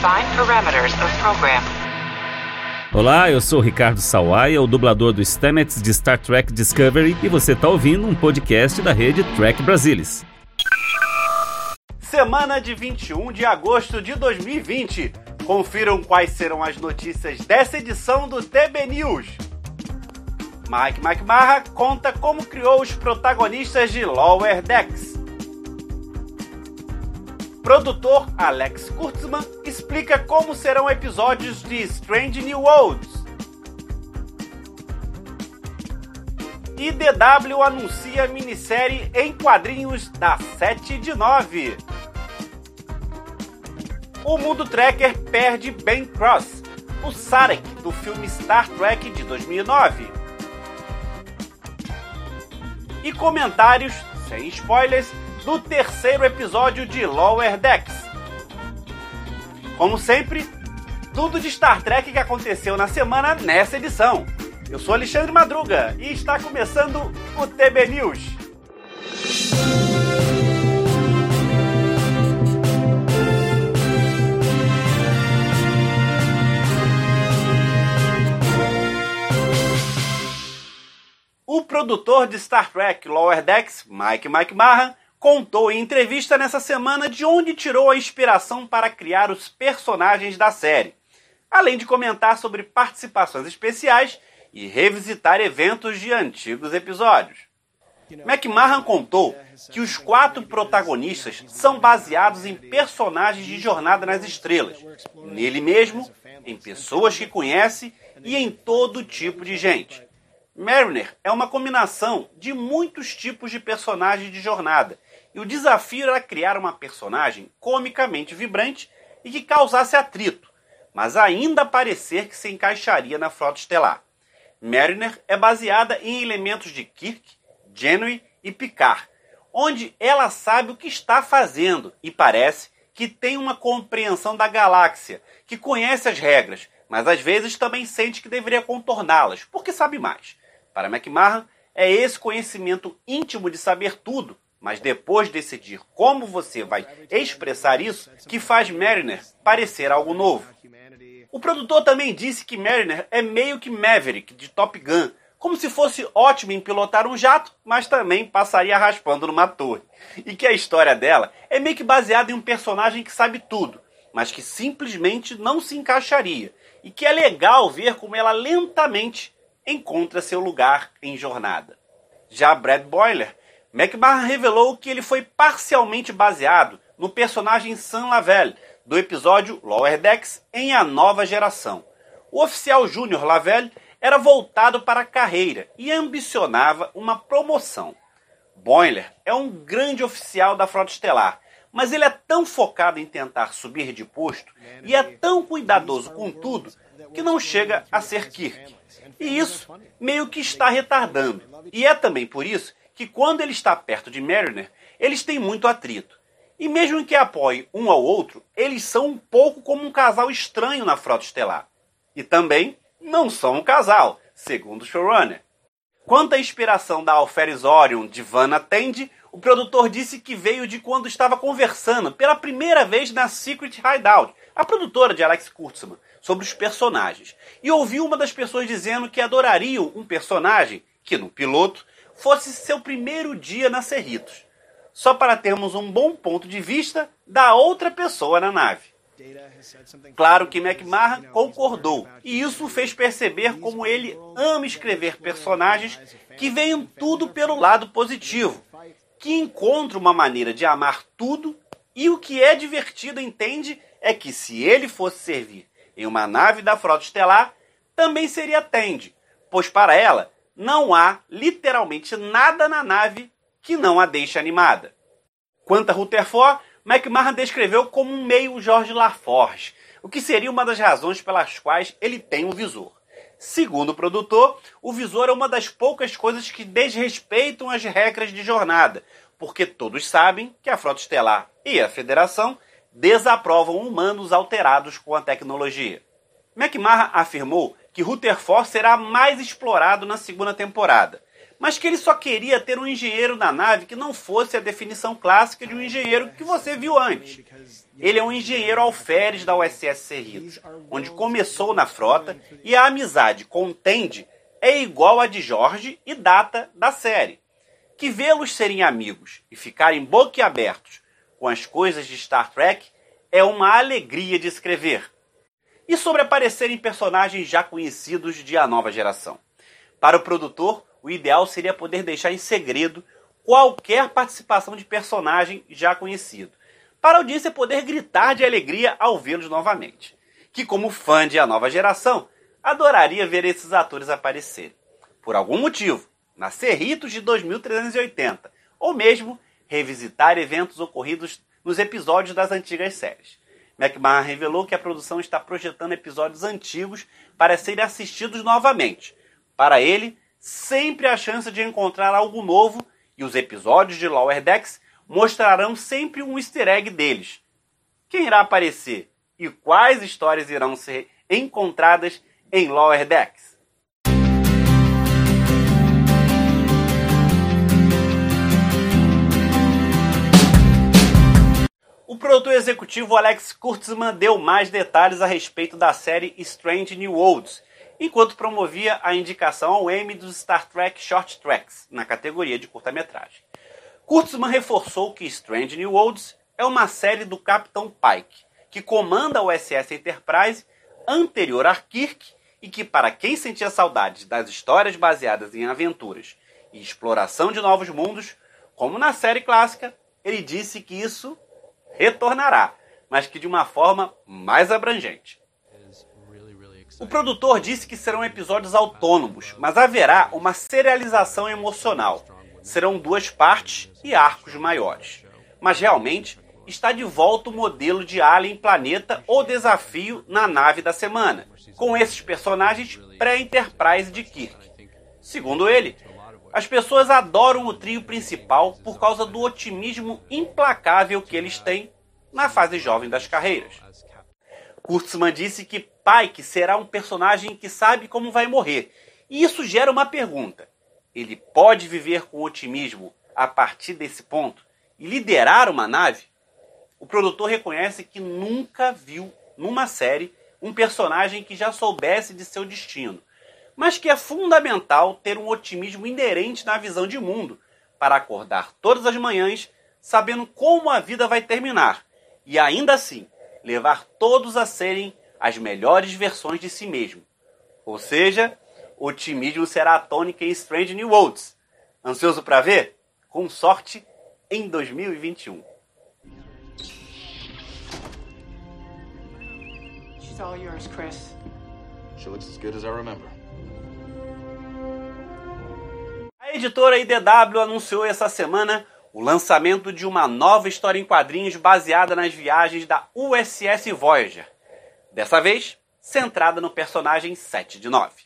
Define parameters of program. Olá, eu sou Ricardo Sawaia, o dublador do Stamets de Star Trek Discovery, e você está ouvindo um podcast da rede Trek Brasilis. Semana de 21 de agosto de 2020. Confiram quais serão as notícias dessa edição do TB News. Mike McMahon conta como criou os protagonistas de Lower Decks. Produtor Alex Kurtzman explica como serão episódios de Strange New Worlds. E DW anuncia minissérie em quadrinhos da 7 de 9. O Mundo Tracker perde Ben Cross, o Sarek do filme Star Trek de 2009. E comentários, sem spoilers, do terceiro episódio de Lower Decks. Como sempre, tudo de Star Trek que aconteceu na semana nessa edição. Eu sou Alexandre Madruga e está começando o TB News. O produtor de Star Trek Lower Decks, Mike McMahon, contou em entrevista nessa semana de onde tirou a inspiração para criar os personagens da série, além de comentar sobre participações especiais e revisitar eventos de antigos episódios. McMahon contou que os quatro protagonistas são baseados em personagens de Jornada nas Estrelas, nele mesmo, em pessoas que conhece e em todo tipo de gente. Mariner é uma combinação de muitos tipos de personagens de jornada, e o desafio era criar uma personagem comicamente vibrante e que causasse atrito, mas ainda parecer que se encaixaria na frota estelar. Mariner é baseada em elementos de Kirk, Janeway e Picard, onde ela sabe o que está fazendo e parece que tem uma compreensão da galáxia, que conhece as regras, mas às vezes também sente que deveria contorná-las, porque sabe mais. Para McMahon, é esse conhecimento íntimo de saber tudo, mas depois decidir como você vai expressar isso, que faz Mariner parecer algo novo. O produtor também disse que Mariner é meio que Maverick de Top Gun, como se fosse ótimo em pilotar um jato, mas também passaria raspando numa torre. E que a história dela é meio que baseada em um personagem que sabe tudo, mas que simplesmente não se encaixaria. E que é legal ver como ela lentamente encontra seu lugar em jornada. Já Brad Boiler, McMahon revelou que ele foi parcialmente baseado no personagem Sam Lavelle do episódio Lower Decks em A Nova Geração. O oficial Júnior Lavelle era voltado para a carreira e ambicionava uma promoção. Boiler é um grande oficial da Frota Estelar, mas ele é tão focado em tentar subir de posto e é tão cuidadoso com tudo que não chega a ser Kirk. E isso meio que está retardando. E é também por isso que quando ele está perto de Mariner, eles têm muito atrito. E mesmo que apoiem um ao outro, eles são um pouco como um casal estranho na frota estelar. E também não são um casal, segundo o showrunner. Quanto à inspiração da Alferes Orion de Vanna Tende, o produtor disse que veio de quando estava conversando pela primeira vez na Secret Hideout, a produtora de Alex Kurtzman, sobre os personagens. E ouviu uma das pessoas dizendo que adorariam um personagem que, no piloto, fosse seu primeiro dia na Cerritos. Só para termos um bom ponto de vista da outra pessoa na nave. Claro que McMahon concordou, e isso fez perceber como ele ama escrever personagens que veem tudo pelo lado positivo, que encontra uma maneira de amar tudo, e o que é divertido, entende, é que se ele fosse servir em uma nave da frota estelar, também seria Tende, pois para ela não há literalmente nada na nave que não a deixe animada. Quanto a Rutherford, McMahon descreveu como um meio George LaForge, o que seria uma das razões pelas quais ele tem um visor. Segundo o produtor, o visor é uma das poucas coisas que desrespeitam as regras de jornada, porque todos sabem que a Frota Estelar e a Federação desaprovam humanos alterados com a tecnologia. McMahon afirmou que Rutherford será mais explorado na segunda temporada, mas que ele só queria ter um engenheiro na nave que não fosse a definição clássica de um engenheiro que você viu antes. Ele é um engenheiro alferes da USS Cerritos, onde começou na frota, e a amizade com Tende é igual a de Jorge e Data da série. Que vê-los serem amigos e ficarem boquiabertos com as coisas de Star Trek é uma alegria de escrever. E sobre aparecerem personagens já conhecidos de A Nova Geração. Para o produtor, o ideal seria poder deixar em segredo qualquer participação de personagem já conhecido, para a audiência poder gritar de alegria ao vê-los novamente. Que, como fã de A Nova Geração, adoraria ver esses atores aparecerem. Por algum motivo, na Cerritos de 2380, ou mesmo revisitar eventos ocorridos nos episódios das antigas séries. McMahon revelou que a produção está projetando episódios antigos para serem assistidos novamente. Para ele, sempre a chance de encontrar algo novo e os episódios de Lower Decks mostrarão sempre um easter egg deles. Quem irá aparecer e quais histórias irão ser encontradas em Lower Decks? O produtor executivo Alex Kurtzman deu mais detalhes a respeito da série Strange New Worlds enquanto promovia a indicação ao Emmy dos Star Trek Short Tracks, na categoria de curta-metragem. Kurtzman reforçou que Strange New Worlds é uma série do Capitão Pike, que comanda o SS Enterprise anterior a Kirk e que, para quem sentia saudades das histórias baseadas em aventuras e exploração de novos mundos, como na série clássica, ele disse que isso retornará, mas que de uma forma mais abrangente. O produtor disse que serão episódios autônomos, mas haverá uma serialização emocional. Serão duas partes e arcos maiores. Mas realmente está de volta o modelo de Alien Planeta ou Desafio na nave da semana, com esses personagens pré-Enterprise de Kirk. Segundo ele, as pessoas adoram o trio principal por causa do otimismo implacável que eles têm na fase jovem das carreiras. Kurtzman disse que Pike será um personagem que sabe como vai morrer. E isso gera uma pergunta: ele pode viver com otimismo a partir desse ponto e liderar uma nave? O produtor reconhece que nunca viu numa série um personagem que já soubesse de seu destino, mas que é fundamental ter um otimismo inerente na visão de mundo para acordar todas as manhãs sabendo como a vida vai terminar e ainda assim levar todos a serem as melhores versões de si mesmo. Ou seja, otimismo será a tônica em Strange New Worlds. Ansioso para ver? Com sorte em 2021. She's all yours, Chris. She looks as good as I remember. A editora IDW anunciou essa semana o lançamento de uma nova história em quadrinhos baseada nas viagens da USS Voyager. Dessa vez, centrada no personagem 7 de 9.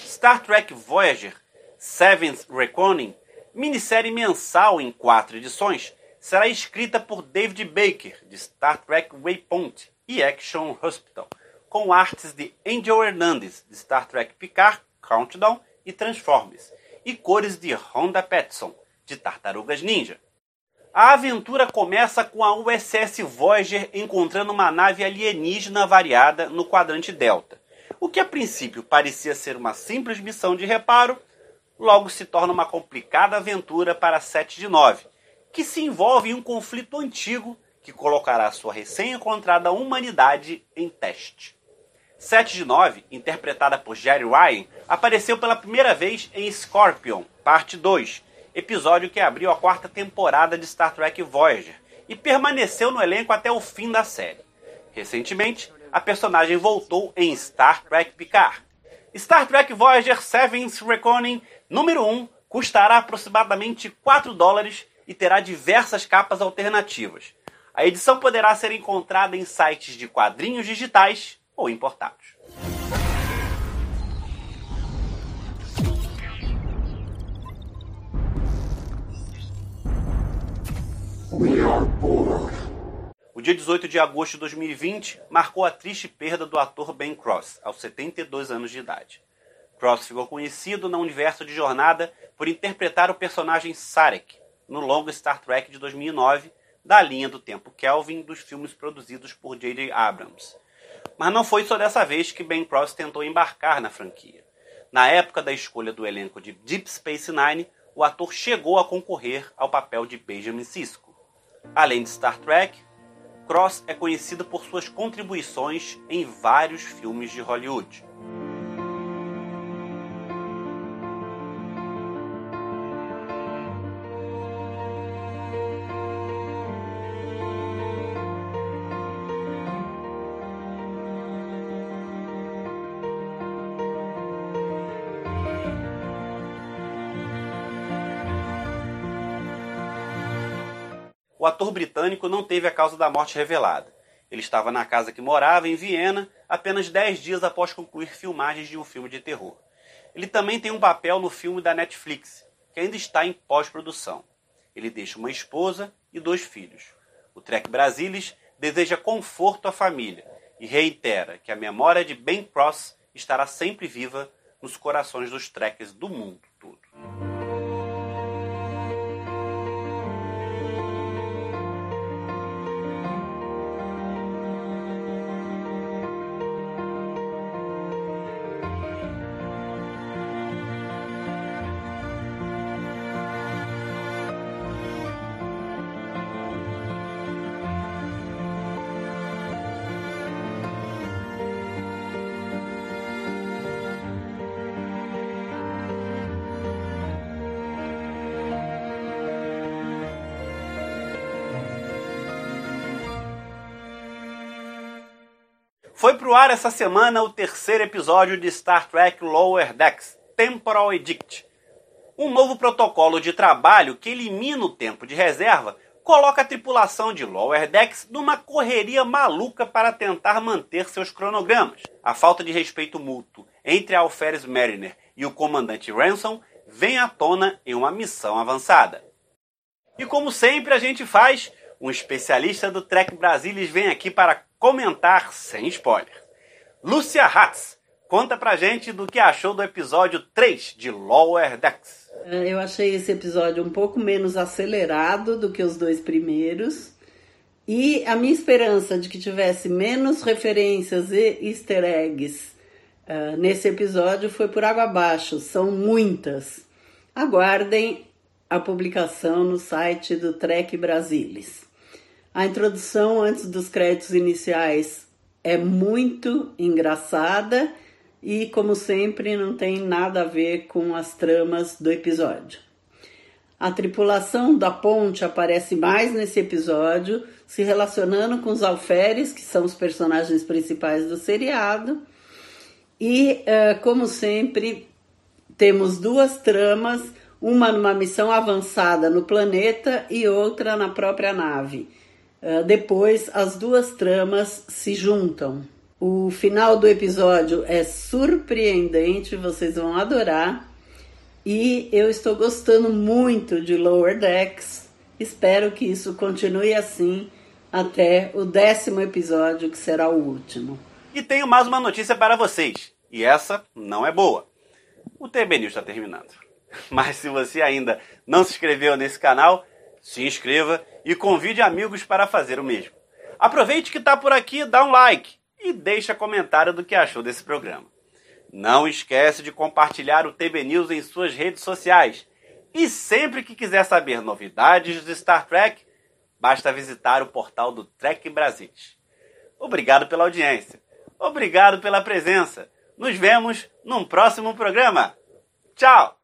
Star Trek Voyager Seventh Reckoning, minissérie mensal em quatro edições, será escrita por David Baker, de Star Trek Waypoint e Action Hospital, com artes de Angel Hernandez, de Star Trek Picard, Countdown e Transformers, e cores de Honda Petson, de Tartarugas Ninja. A aventura começa com a USS Voyager encontrando uma nave alienígena variada no quadrante Delta. O que a princípio parecia ser uma simples missão de reparo, logo se torna uma complicada aventura para 7 de 9, que se envolve em um conflito antigo que colocará sua recém-encontrada humanidade em teste. 7 de 9, interpretada por Jerry Ryan, apareceu pela primeira vez em Scorpion, parte 2, episódio que abriu a quarta temporada de Star Trek Voyager e permaneceu no elenco até o fim da série. Recentemente, a personagem voltou em Star Trek Picard. Star Trek Voyager Seventh Reckoning número 1 custará aproximadamente 4 dólares e terá diversas capas alternativas. A edição poderá ser encontrada em sites de quadrinhos digitais ou importados. O dia 18 de agosto de 2020 marcou a triste perda do ator Ben Cross, aos 72 anos de idade. Cross ficou conhecido no universo de Jornada por interpretar o personagem Sarek no longo Star Trek de 2009 da linha do tempo Kelvin dos filmes produzidos por J.J. Abrams. Mas não foi só dessa vez que Ben Cross tentou embarcar na franquia. Na época da escolha do elenco de Deep Space Nine, o ator chegou a concorrer ao papel de Benjamin Sisko. Além de Star Trek, Cross é conhecido por suas contribuições em vários filmes de Hollywood. O ator britânico não teve a causa da morte revelada. Ele estava na casa que morava, em Viena, apenas 10 dias após concluir filmagens de um filme de terror. Ele também tem um papel no filme da Netflix, que ainda está em pós-produção. Ele deixa uma esposa e dois filhos. O Trek Brasilis deseja conforto à família e reitera que a memória de Ben Cross estará sempre viva nos corações dos trekkers do mundo Foi pro ar essa semana o terceiro episódio de Star Trek Lower Decks, Temporal Edict. Um novo protocolo de trabalho que elimina o tempo de reserva coloca a tripulação de Lower Decks numa correria maluca para tentar manter seus cronogramas. A falta de respeito mútuo entre Alferes Mariner e o comandante Ransom vem à tona em uma missão avançada. E como sempre a gente faz, um especialista do Trek Brasilis vem aqui para comentar sem spoiler. Lúcia Hatz, conta pra gente do que achou do episódio 3 de Lower Decks. É, eu achei esse episódio um pouco menos acelerado do que os dois primeiros. E a minha esperança de que tivesse menos referências e easter eggs uh, nesse episódio foi por água abaixo. São muitas. Aguardem a publicação no site do Trek Brasilis. A introdução antes dos créditos iniciais é muito engraçada e, como sempre, não tem nada a ver com as tramas do episódio. A tripulação da ponte aparece mais nesse episódio, se relacionando com os alferes, que são os personagens principais do seriado. E, uh, como sempre, temos duas tramas, uma numa missão avançada no planeta e outra na própria nave. Ah, depois, as duas tramas se juntam. O final do episódio é surpreendente, vocês vão adorar. E eu estou gostando muito de Lower Decks. Espero que isso continue assim até o décimo episódio, que será o último. E tenho mais uma notícia para vocês. E essa não é boa. O TB News está terminando. Mas se você ainda não se inscreveu nesse canal, se inscreva e convide amigos para fazer o mesmo. Aproveite que está por aqui, dá um like e deixa comentário do que achou desse programa. Não esquece de compartilhar o TB News em suas redes sociais. E sempre que quiser saber novidades de Star Trek, basta visitar o portal do Trek Brasil. Obrigado pela audiência. Obrigado pela presença. Nos vemos num próximo programa. Tchau!